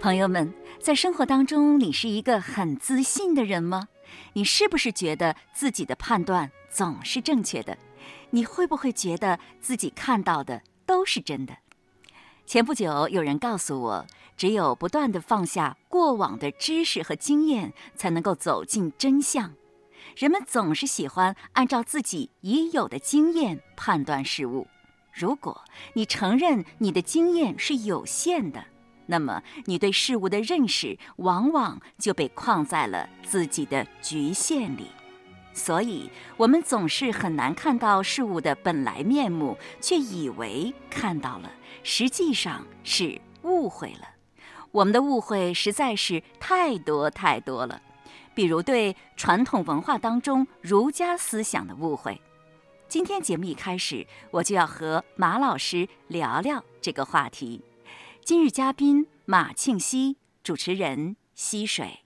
朋友们，在生活当中，你是一个很自信的人吗？你是不是觉得自己的判断总是正确的？你会不会觉得自己看到的都是真的？前不久，有人告诉我，只有不断的放下过往的知识和经验，才能够走进真相。人们总是喜欢按照自己已有的经验判断事物。如果你承认你的经验是有限的，那么，你对事物的认识往往就被框在了自己的局限里，所以我们总是很难看到事物的本来面目，却以为看到了，实际上是误会了。我们的误会实在是太多太多了，比如对传统文化当中儒家思想的误会。今天节目一开始，我就要和马老师聊聊这个话题。今日嘉宾马庆西，主持人溪水。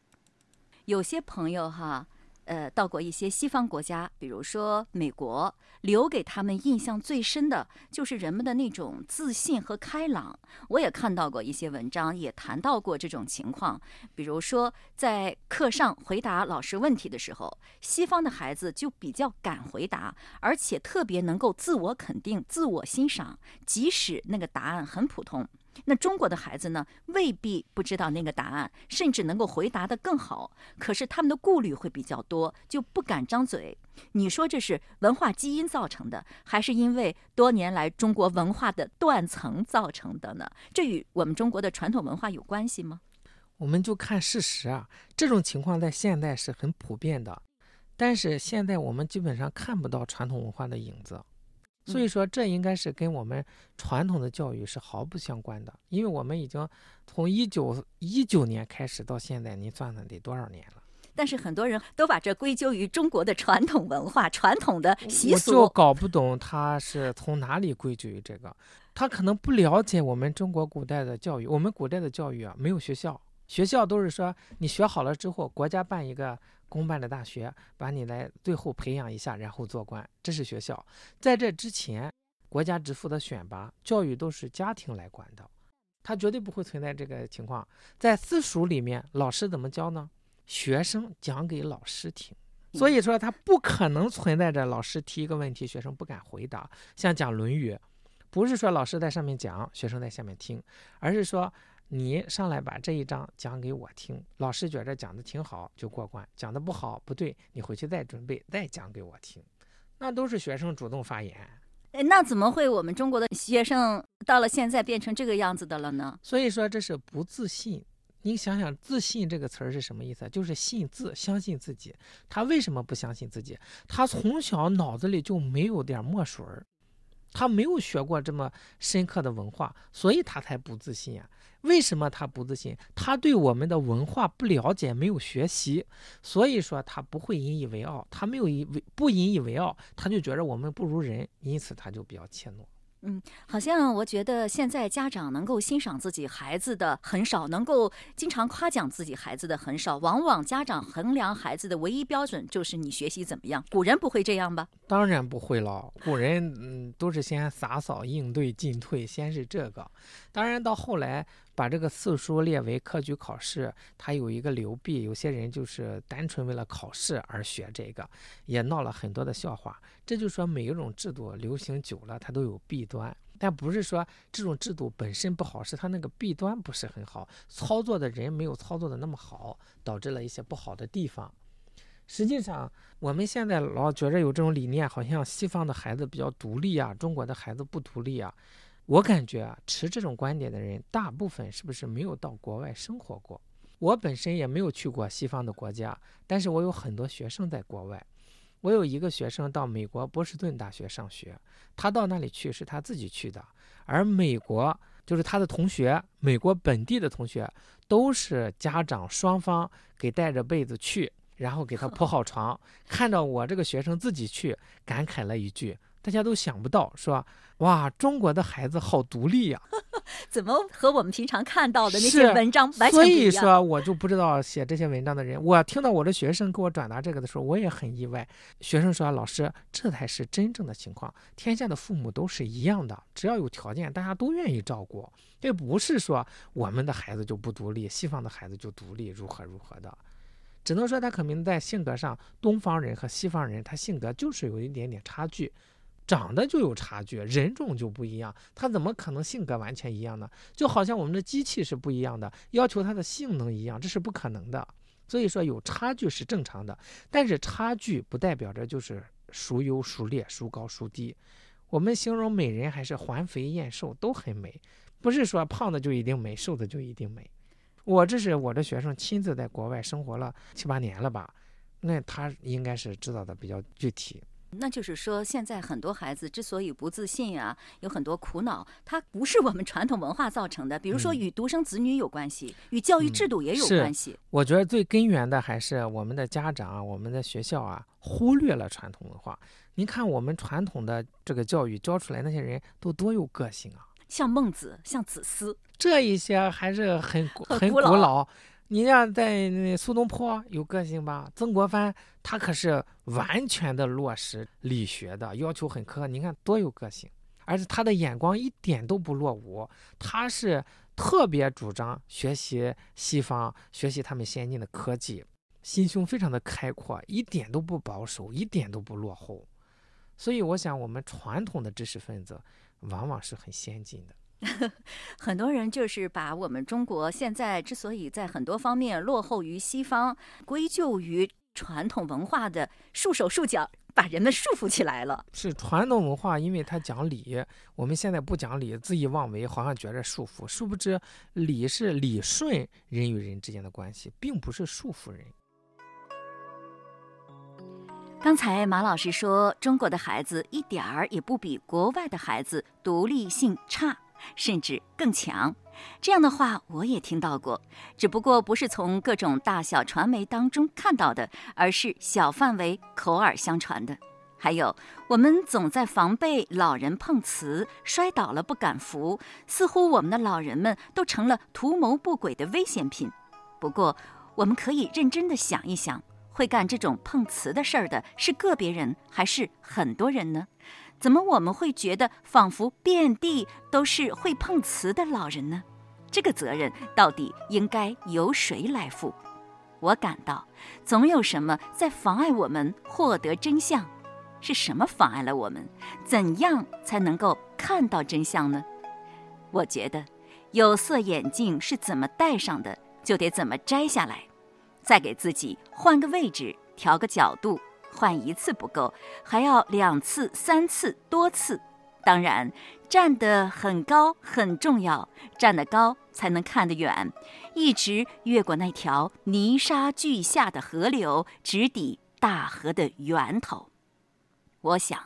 有些朋友哈，呃，到过一些西方国家，比如说美国，留给他们印象最深的就是人们的那种自信和开朗。我也看到过一些文章，也谈到过这种情况。比如说，在课上回答老师问题的时候，西方的孩子就比较敢回答，而且特别能够自我肯定、自我欣赏，即使那个答案很普通。那中国的孩子呢，未必不知道那个答案，甚至能够回答得更好。可是他们的顾虑会比较多，就不敢张嘴。你说这是文化基因造成的，还是因为多年来中国文化的断层造成的呢？这与我们中国的传统文化有关系吗？我们就看事实啊，这种情况在现代是很普遍的，但是现在我们基本上看不到传统文化的影子。所以说，这应该是跟我们传统的教育是毫不相关的，因为我们已经从一九一九年开始到现在，你算算得多少年了？但是很多人都把这归咎于中国的传统文化、传统的习俗，我就搞不懂他是从哪里归咎于这个。他可能不了解我们中国古代的教育，我们古代的教育啊，没有学校，学校都是说你学好了之后，国家办一个。公办的大学把你来最后培养一下，然后做官，这是学校。在这之前，国家只负责选拔，教育都是家庭来管的，他绝对不会存在这个情况。在私塾里面，老师怎么教呢？学生讲给老师听，所以说他不可能存在着老师提一个问题，学生不敢回答。像讲《论语》，不是说老师在上面讲，学生在下面听，而是说。你上来把这一章讲给我听，老师觉着讲的挺好就过关，讲的不好不对，你回去再准备再讲给我听，那都是学生主动发言。哎，那怎么会我们中国的学生到了现在变成这个样子的了呢？所以说这是不自信。你想想“自信”这个词儿是什么意思？就是信自，相信自己。他为什么不相信自己？他从小脑子里就没有点墨水儿，他没有学过这么深刻的文化，所以他才不自信啊。为什么他不自信？他对我们的文化不了解，没有学习，所以说他不会引以为傲。他没有以为不引以为傲，他就觉得我们不如人，因此他就比较怯懦。嗯，好像我觉得现在家长能够欣赏自己孩子的很少，能够经常夸奖自己孩子的很少。往往家长衡量孩子的唯一标准就是你学习怎么样。古人不会这样吧？当然不会了，古人嗯都是先洒扫应对进退，先是这个。当然到后来把这个四书列为科举考试，它有一个流弊，有些人就是单纯为了考试而学这个，也闹了很多的笑话。这就说每一种制度流行久了，它都有弊端，但不是说这种制度本身不好，是它那个弊端不是很好，操作的人没有操作的那么好，导致了一些不好的地方。实际上，我们现在老觉着有这种理念，好像西方的孩子比较独立啊，中国的孩子不独立啊。我感觉啊，持这种观点的人，大部分是不是没有到国外生活过？我本身也没有去过西方的国家，但是我有很多学生在国外。我有一个学生到美国波士顿大学上学，他到那里去是他自己去的，而美国就是他的同学，美国本地的同学都是家长双方给带着被子去，然后给他铺好床。看到我这个学生自己去，感慨了一句：“大家都想不到，说哇，中国的孩子好独立呀。”怎么和我们平常看到的那些文章完全所不一样？以说，我就不知道写这些文章的人，我听到我的学生给我转达这个的时候，我也很意外。学生说：“老师，这才是真正的情况。天下的父母都是一样的，只要有条件，大家都愿意照顾。这不是说我们的孩子就不独立，西方的孩子就独立，如何如何的。只能说他可能在性格上，东方人和西方人他性格就是有一点点差距。”长得就有差距，人种就不一样，他怎么可能性格完全一样呢？就好像我们的机器是不一样的，要求它的性能一样，这是不可能的。所以说有差距是正常的，但是差距不代表着就是孰优孰劣、孰高孰低。我们形容美人还是环肥燕瘦都很美，不是说胖的就一定美，瘦的就一定美。我这是我的学生亲自在国外生活了七八年了吧，那他应该是知道的比较具体。那就是说，现在很多孩子之所以不自信啊，有很多苦恼，它不是我们传统文化造成的。比如说，嗯与独生子女有关系，与教育制度也有关系。我觉得最根源的还是我们的家长啊，我们的学校啊，忽略了传统文化。您看我们传统的这个教育教出来那些人都多有个性啊，像孟子，像子思，这一些还是很古很古老。你像在那苏东坡有个性吧，曾国藩他可是完全的落实理学的，要求很苛刻。你看多有个性，而且他的眼光一点都不落伍，他是特别主张学习西方，学习他们先进的科技，心胸非常的开阔，一点都不保守，一点都不落后。所以我想，我们传统的知识分子往往是很先进的。很多人就是把我们中国现在之所以在很多方面落后于西方，归咎于传统文化的束手束脚，把人们束缚起来了。是传统文化，因为它讲理，我们现在不讲理，恣意妄为，好像觉着束缚。殊不知，理是理顺人与人之间的关系，并不是束缚人。刚才马老师说，中国的孩子一点儿也不比国外的孩子独立性差，甚至更强。这样的话我也听到过，只不过不是从各种大小传媒当中看到的，而是小范围口耳相传的。还有，我们总在防备老人碰瓷，摔倒了不敢扶，似乎我们的老人们都成了图谋不轨的危险品。不过，我们可以认真的想一想。会干这种碰瓷的事儿的是个别人还是很多人呢？怎么我们会觉得仿佛遍地都是会碰瓷的老人呢？这个责任到底应该由谁来负？我感到总有什么在妨碍我们获得真相。是什么妨碍了我们？怎样才能够看到真相呢？我觉得，有色眼镜是怎么戴上的，就得怎么摘下来。再给自己换个位置，调个角度，换一次不够，还要两次、三次、多次。当然，站得很高很重要，站得高才能看得远，一直越过那条泥沙俱下的河流，直抵大河的源头。我想，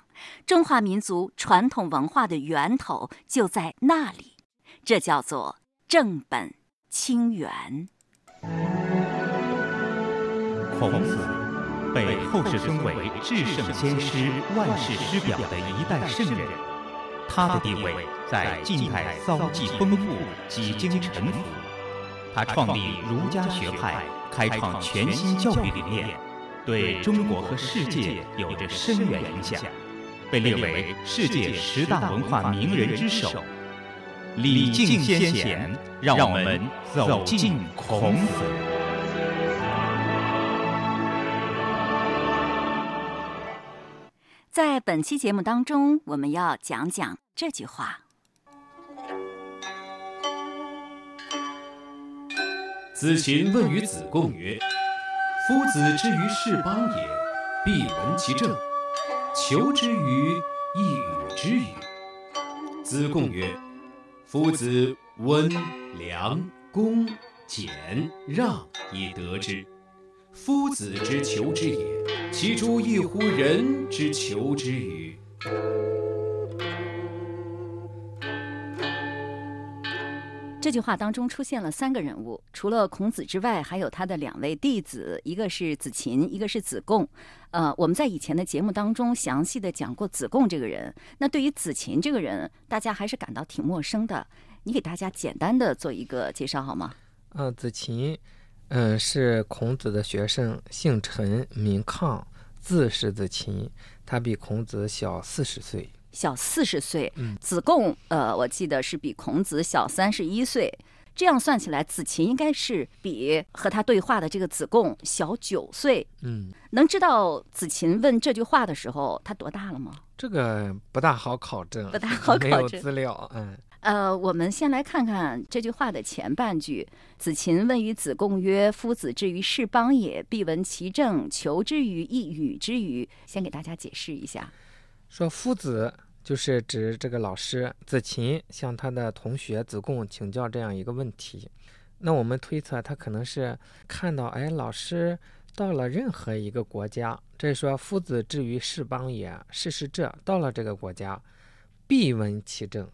中华民族传统文化的源头就在那里，这叫做正本清源。孔子被后世尊为至圣先师、万世师表的一代圣人，他的地位在近代遭际丰富，几经沉浮。他创立儒家学派，开创全新教育理念，对中国和世界有着深远影响，被列为世界十大文化名人之首。礼敬先贤，让我们走进孔子。本期节目当中，我们要讲讲这句话：子禽问于子贡曰：“夫子之于是邦也，必闻其政，求之于亦与之与？”子贡曰：“夫子温良恭俭让以得之。夫子之求之也，其诸异乎人之求之与？”这句话当中出现了三个人物，除了孔子之外，还有他的两位弟子，一个是子禽，一个是子贡。呃，我们在以前的节目当中详细的讲过子贡这个人。那对于子禽这个人，大家还是感到挺陌生的。你给大家简单的做一个介绍好吗？嗯，子琴，嗯，是孔子的学生，姓陈，名亢，字是子琴。他比孔子小四十岁。小四十岁。嗯子贡，呃，我记得是比孔子小三十一岁。这样算起来，子琴应该是比和他对话的这个子贡小九岁。嗯，能知道子琴问这句话的时候他多大了吗？这个不大好考证，不大好没有考证资料。嗯，呃，我们先来看看这句话的前半句：“子禽问于子贡曰：‘夫子之于是邦也，必闻其政，求之于亦与之于。’”先给大家解释一下。说夫子就是指这个老师子禽向他的同学子贡请教这样一个问题。那我们推测他可能是看到，哎，老师到了任何一个国家，这说夫子至于是邦也，是是这到了这个国家，必闻其政，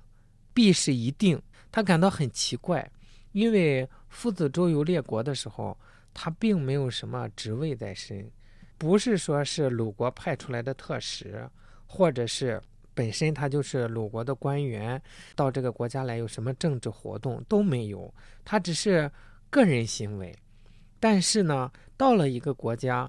必是一定。他感到很奇怪，因为夫子周游列国的时候，他并没有什么职位在身，不是说是鲁国派出来的特使。或者是本身他就是鲁国的官员，到这个国家来有什么政治活动都没有，他只是个人行为。但是呢，到了一个国家，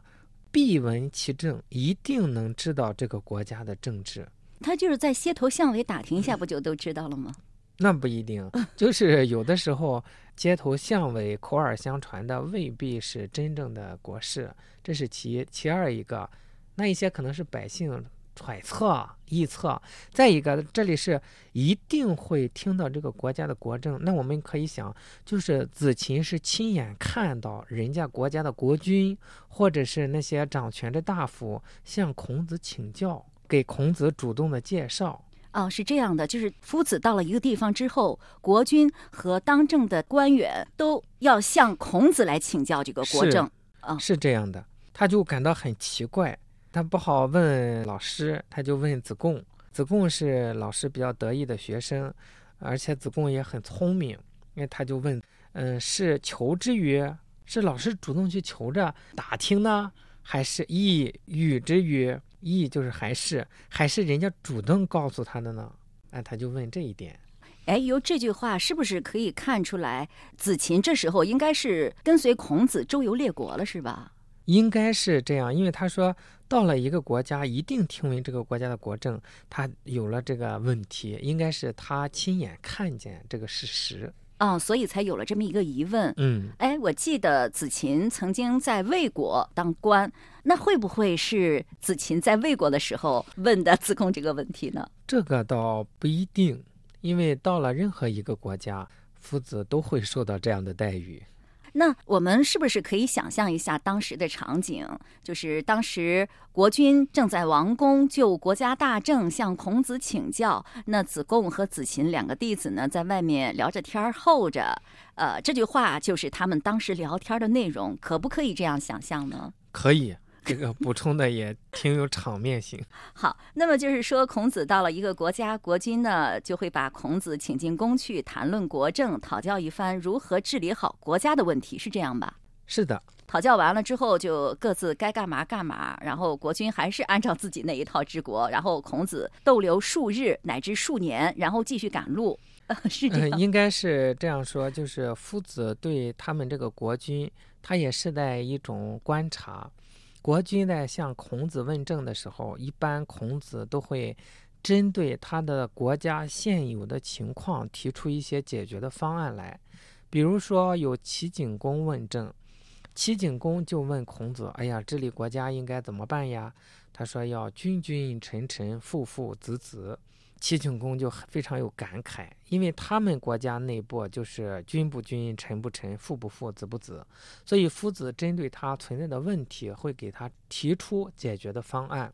必闻其政，一定能知道这个国家的政治。他就是在街头巷尾打听一下，不就都知道了吗？那不一定，就是有的时候街头巷尾口耳相传的未必是真正的国事，这是其一。其二一个，那一些可能是百姓。揣测、臆测，再一个，这里是一定会听到这个国家的国政。那我们可以想，就是子琴是亲眼看到人家国家的国君，或者是那些掌权的大夫向孔子请教，给孔子主动的介绍。哦，是这样的，就是夫子到了一个地方之后，国君和当政的官员都要向孔子来请教这个国政。啊，是这样的，他就感到很奇怪。他不好问老师，他就问子贡。子贡是老师比较得意的学生，而且子贡也很聪明，因为他就问：“嗯，是求之于？是老师主动去求着打听呢，还是亦与之于？亦就是还是还是人家主动告诉他的呢？”哎，他就问这一点。哎，由这句话是不是可以看出来，子琴这时候应该是跟随孔子周游列国了，是吧？应该是这样，因为他说。到了一个国家，一定听闻这个国家的国政，他有了这个问题，应该是他亲眼看见这个事实，嗯，所以才有了这么一个疑问。嗯，哎，我记得子琴曾经在魏国当官，那会不会是子琴在魏国的时候问的 子贡这个问题呢？这个倒不一定，因为到了任何一个国家，夫子都会受到这样的待遇。那我们是不是可以想象一下当时的场景？就是当时国君正在王宫就国家大政向孔子请教，那子贡和子禽两个弟子呢，在外面聊着天儿候着。呃，这句话就是他们当时聊天的内容，可不可以这样想象呢？可以。这个补充的也挺有场面性。好，那么就是说，孔子到了一个国家，国君呢就会把孔子请进宫去谈论国政，讨教一番如何治理好国家的问题，是这样吧？是的。讨教完了之后，就各自该干嘛干嘛，然后国君还是按照自己那一套治国，然后孔子逗留数日乃至数年，然后继续赶路。是这样，应该是这样说，就是夫子对他们这个国君，他也是在一种观察。国君在向孔子问政的时候，一般孔子都会针对他的国家现有的情况提出一些解决的方案来。比如说，有齐景公问政，齐景公就问孔子：“哎呀，治理国家应该怎么办呀？”他说：“要君君臣臣父父子子。”齐景公就非常有感慨，因为他们国家内部就是君不君，臣不臣，父不父，子不子，所以夫子针对他存在的问题，会给他提出解决的方案。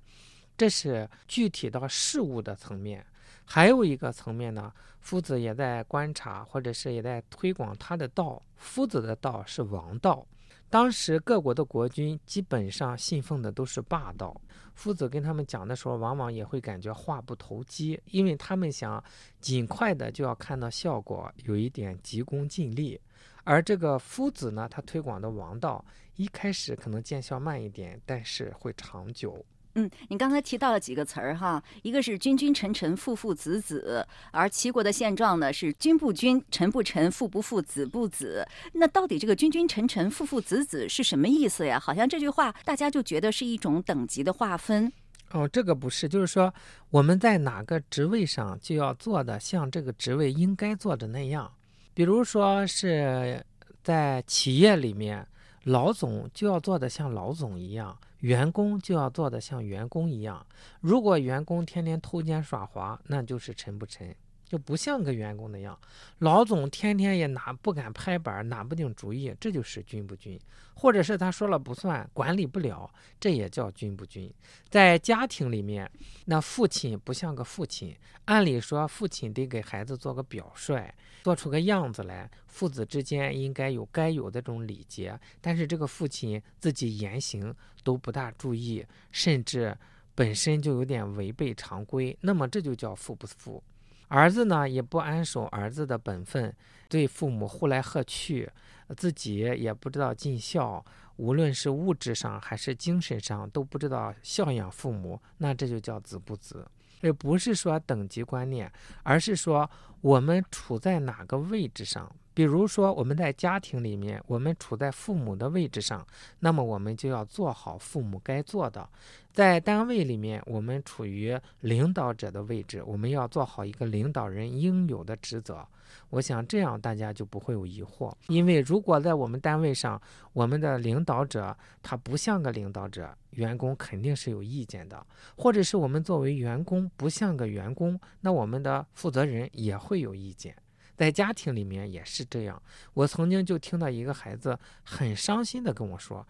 这是具体到事物的层面。还有一个层面呢，夫子也在观察，或者是也在推广他的道。夫子的道是王道。当时各国的国君基本上信奉的都是霸道。夫子跟他们讲的时候，往往也会感觉话不投机，因为他们想尽快的就要看到效果，有一点急功近利。而这个夫子呢，他推广的王道，一开始可能见效慢一点，但是会长久。嗯，你刚才提到了几个词儿哈，一个是君君臣臣父父子子，而齐国的现状呢是君不君，臣不臣，父不父，子不子。那到底这个君君臣臣父父子子是什么意思呀？好像这句话大家就觉得是一种等级的划分。哦，这个不是，就是说我们在哪个职位上就要做的像这个职位应该做的那样。比如说是在企业里面，老总就要做的像老总一样，员工就要做的像员工一样。如果员工天天偷奸耍滑，那就是沉不沉。就不像个员工那样，老总天天也拿不敢拍板，拿不定主意，这就是君不君；或者是他说了不算，管理不了，这也叫君不君。在家庭里面，那父亲不像个父亲，按理说父亲得给孩子做个表率，做出个样子来，父子之间应该有该有的这种礼节。但是这个父亲自己言行都不大注意，甚至本身就有点违背常规，那么这就叫父不父。儿子呢也不安守儿子的本分，对父母呼来喝去，自己也不知道尽孝，无论是物质上还是精神上都不知道孝养父母，那这就叫子不子。也不是说等级观念，而是说我们处在哪个位置上。比如说我们在家庭里面，我们处在父母的位置上，那么我们就要做好父母该做的。在单位里面，我们处于领导者的位置，我们要做好一个领导人应有的职责。我想这样大家就不会有疑惑，因为如果在我们单位上，我们的领导者他不像个领导者，员工肯定是有意见的；或者是我们作为员工不像个员工，那我们的负责人也会有意见。在家庭里面也是这样。我曾经就听到一个孩子很伤心的跟我说：“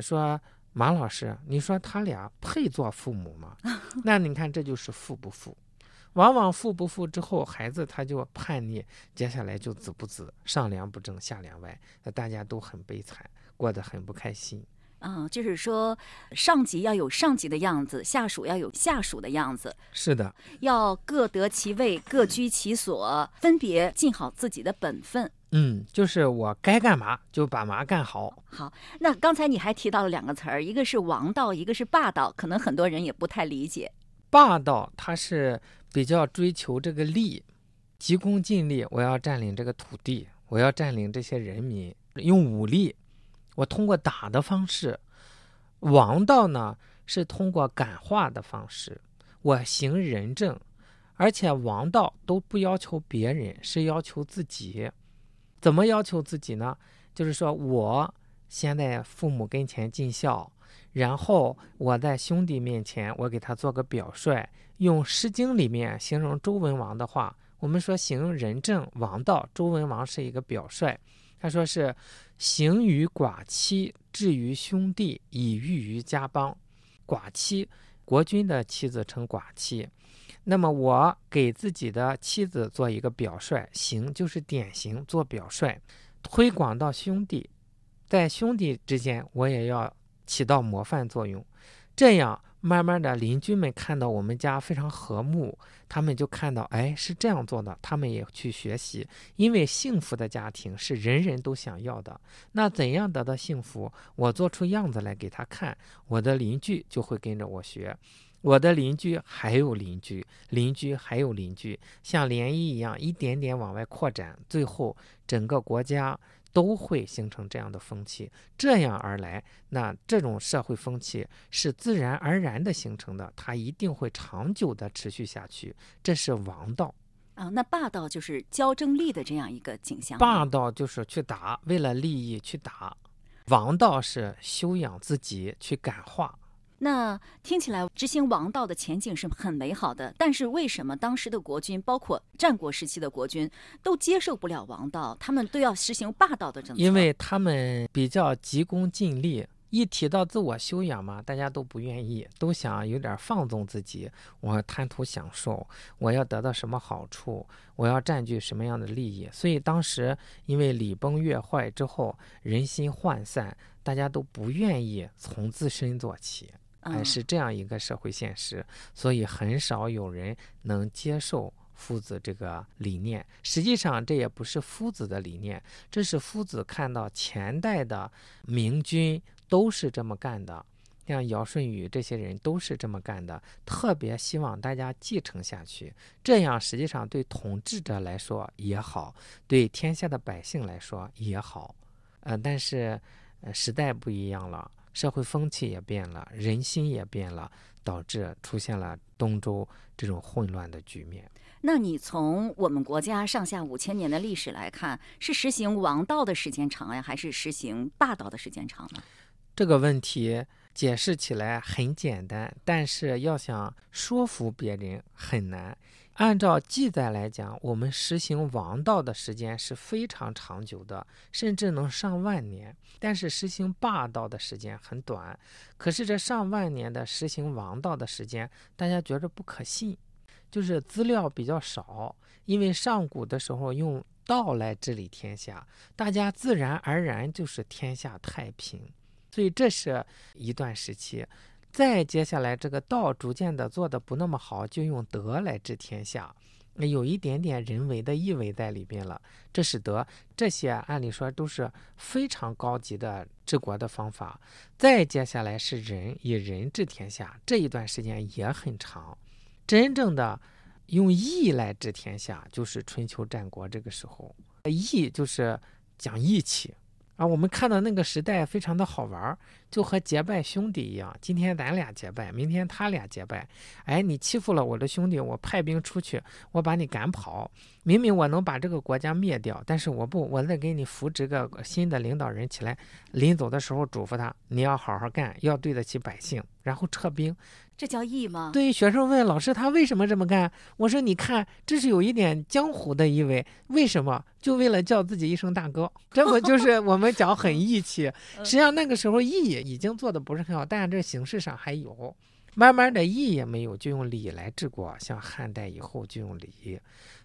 说。”马老师，你说他俩配做父母吗？那你看，这就是父不父。往往父不父之后，孩子他就叛逆，接下来就子不子，上梁不正下梁歪，那大家都很悲惨，过得很不开心。嗯，就是说，上级要有上级的样子，下属要有下属的样子。是的，要各得其位，各居其所，分别尽好自己的本分。嗯，就是我该干嘛就把嘛干好。好，那刚才你还提到了两个词儿，一个是王道，一个是霸道，可能很多人也不太理解。霸道它是比较追求这个利，急功近利，我要占领这个土地，我要占领这些人民，用武力。我通过打的方式，王道呢是通过感化的方式，我行仁政，而且王道都不要求别人，是要求自己。怎么要求自己呢？就是说我先在父母跟前尽孝，然后我在兄弟面前我给他做个表率。用《诗经》里面形容周文王的话，我们说行仁政王道，周文王是一个表率。他说是行于寡妻，至于兄弟，以御于家邦。寡妻，国君的妻子称寡妻。那么我给自己的妻子做一个表率，行就是典型做表率，推广到兄弟，在兄弟之间我也要起到模范作用，这样。慢慢的，邻居们看到我们家非常和睦，他们就看到，哎，是这样做的，他们也去学习。因为幸福的家庭是人人都想要的。那怎样得到幸福？我做出样子来给他看，我的邻居就会跟着我学，我的邻居还有邻居，邻居还有邻居，像涟漪一样一点点往外扩展，最后整个国家。都会形成这样的风气，这样而来，那这种社会风气是自然而然的形成的，它一定会长久的持续下去。这是王道啊，那霸道就是骄争利的这样一个景象。霸道就是去打，为了利益去打；王道是修养自己，去感化。那听起来执行王道的前景是很美好的，但是为什么当时的国君，包括战国时期的国君，都接受不了王道？他们都要实行霸道的政策？因为他们比较急功近利，一提到自我修养嘛，大家都不愿意，都想有点放纵自己。我贪图享受，我要得到什么好处？我要占据什么样的利益？所以当时因为礼崩乐坏之后，人心涣散，大家都不愿意从自身做起。哎，是这样一个社会现实，所以很少有人能接受夫子这个理念。实际上，这也不是夫子的理念，这是夫子看到前代的明君都是这么干的。像尧舜禹这些人都是这么干的，特别希望大家继承下去。这样实际上对统治者来说也好，对天下的百姓来说也好。呃，但是呃时代不一样了，社会风气也变了，人心也变了，导致出现了东周这种混乱的局面。那你从我们国家上下五千年的历史来看，是实行王道的时间长呀，还是实行霸道的时间长呢？这个问题解释起来很简单，但是要想说服别人很难。按照记载来讲，我们实行王道的时间是非常长久的，甚至能上万年；但是实行霸道的时间很短。可是这上万年的实行王道的时间，大家觉着不可信。就是资料比较少，因为上古的时候用道来治理天下，大家自然而然就是天下太平，所以这是一段时期。再接下来，这个道逐渐的做的不那么好，就用德来治天下，有一点点人为的意味在里边了。这使得这些按理说都是非常高级的治国的方法。再接下来是仁，以仁治天下，这一段时间也很长。真正的用义来治天下，就是春秋战国这个时候。义就是讲义气啊。我们看到那个时代非常的好玩儿，就和结拜兄弟一样。今天咱俩结拜，明天他俩结拜。哎，你欺负了我的兄弟，我派兵出去，我把你赶跑。明明我能把这个国家灭掉，但是我不，我再给你扶植个新的领导人起来。临走的时候嘱咐他，你要好好干，要对得起百姓，然后撤兵。这叫义吗？对于学生问老师，他为什么这么干？我说，你看，这是有一点江湖的意味。为什么？就为了叫自己一声大哥。这不就是我们讲很义气？实际上那个时候义已经做的不是很好，但是这形式上还有。慢慢的义也没有，就用礼来治国。像汉代以后就用礼。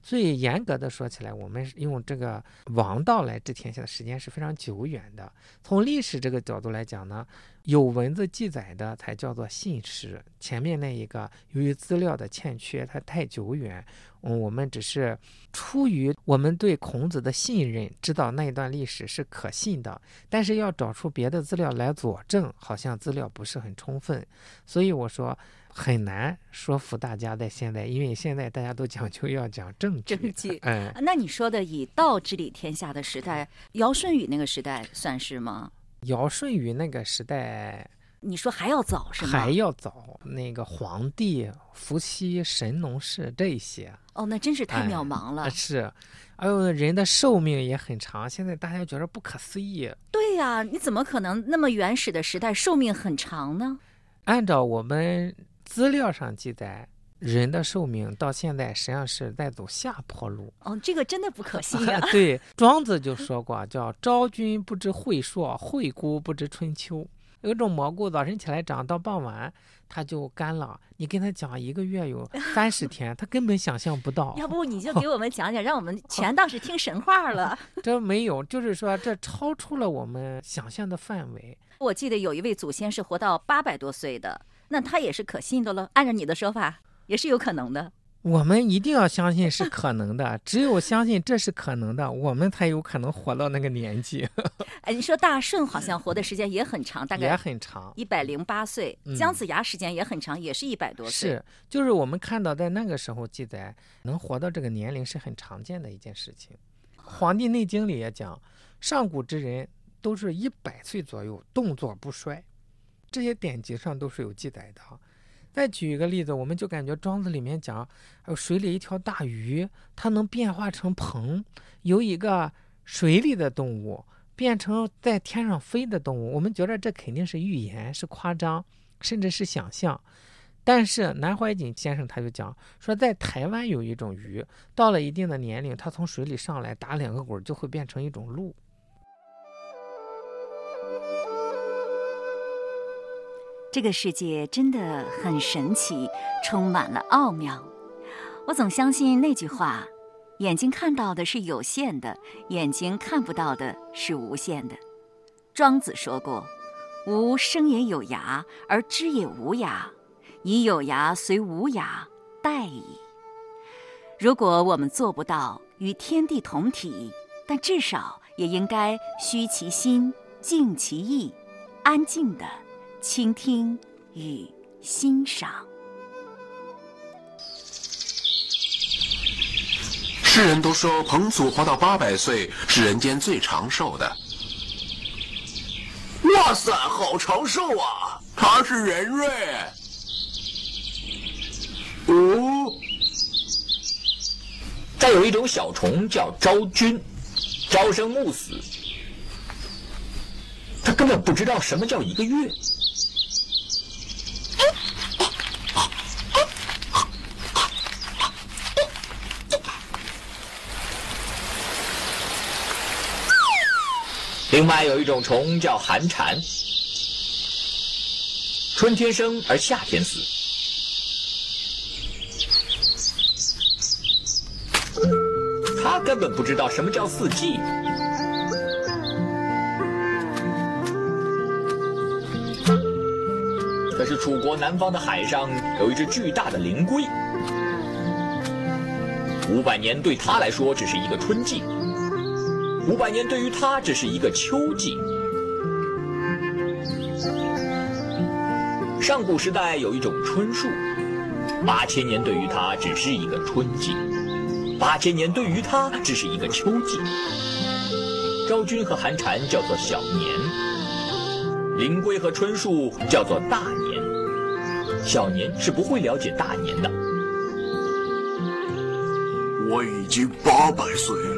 所以严格的说起来，我们用这个王道来治天下的时间是非常久远的。从历史这个角度来讲呢，有文字记载的才叫做信史。前面那一个由于资料的欠缺，它太久远，嗯，我们只是出于我们对孔子的信任，知道那一段历史是可信的。但是要找出别的资料来佐证，好像资料不是很充分。所以我说。很难说服大家在现在，因为现在大家都讲究要讲政治。政治，嗯，那你说的以道治理天下的时代，尧舜禹那个时代算是吗？尧舜禹那个时代，你说还要早是吗？还要早，那个皇帝、伏羲、神农氏这些。哦，那真是太渺茫了。是，哎呦，人的寿命也很长，现在大家觉得不可思议。对呀，你怎么可能那么原始的时代寿命很长呢？按照我们。资料上记载，人的寿命到现在实际上是在走下坡路。哦，这个真的不可信呀！对，庄子就说过，叫“昭君不知晦朔，惠姑不知春秋”。有种蘑菇早晨起来长，到傍晚它就干了。你跟他讲一个月有 三十天，他根本想象不到。要不你就给我们讲讲，让我们全当是听神话了。这没有，就是说这超出了我们想象的范围。我记得有一位祖先是活到八百多岁的。那他也是可信的了。按照你的说法，也是有可能的。我们一定要相信是可能的，只有相信这是可能的，我们才有可能活到那个年纪。哎，你说大顺好像活的时间也很长，大概也很长，一百零八岁。姜子牙时间也很长，也是一百多岁。是，就是我们看到在那个时候记载，能活到这个年龄是很常见的一件事情。《黄帝内经》里也讲，上古之人都是一百岁左右，动作不衰。这些典籍上都是有记载的。再举一个例子，我们就感觉庄子里面讲，还有水里一条大鱼，它能变化成鹏，由一个水里的动物变成在天上飞的动物。我们觉得这肯定是预言，是夸张，甚至是想象。但是南怀瑾先生他就讲说，在台湾有一种鱼，到了一定的年龄，它从水里上来打两个滚就会变成一种鹿。这个世界真的很神奇，充满了奥妙。我总相信那句话：眼睛看到的是有限的，眼睛看不到的是无限的。庄子说过：“吾生也有涯，而知也无涯，以有涯随无涯，殆矣。”如果我们做不到与天地同体，但至少也应该虚其心，静其意，安静的。倾听与欣赏。世人都说彭祖活到八百岁是人间最长寿的。哇塞，好长寿啊！他是人瑞。哦。再有一种小虫叫昭君，朝生暮死。他根本不知道什么叫一个月。另外有一种虫叫寒蝉，春天生而夏天死。他根本不知道什么叫四季。可是楚国南方的海上有一只巨大的灵龟，五百年对他来说只是一个春季。五百年对于他只是一个秋季。上古时代有一种春树，八千年对于他只是一个春季，八千年对于他只是一个秋季。昭君和寒蝉叫做小年，灵龟和春树叫做大年。小年是不会了解大年的。我已经八百岁了。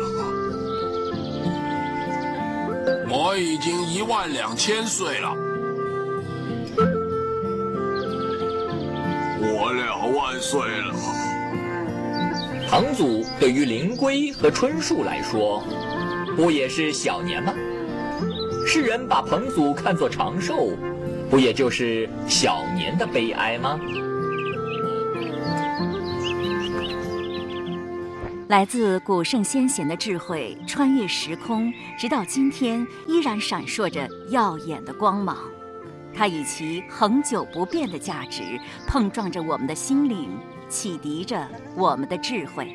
我已经一万两千岁了，我两万岁了。彭祖对于灵龟和春树来说，不也是小年吗？世人把彭祖看作长寿，不也就是小年的悲哀吗？来自古圣先贤的智慧，穿越时空，直到今天依然闪烁着耀眼的光芒。它以其恒久不变的价值，碰撞着我们的心灵，启迪着我们的智慧。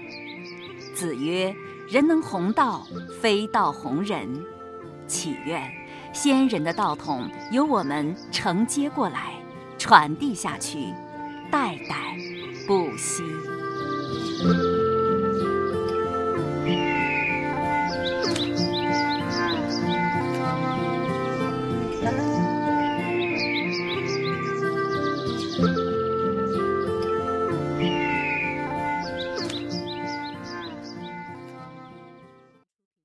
子曰：“人能弘道，非道弘人。”祈愿先人的道统由我们承接过来，传递下去，代代不息。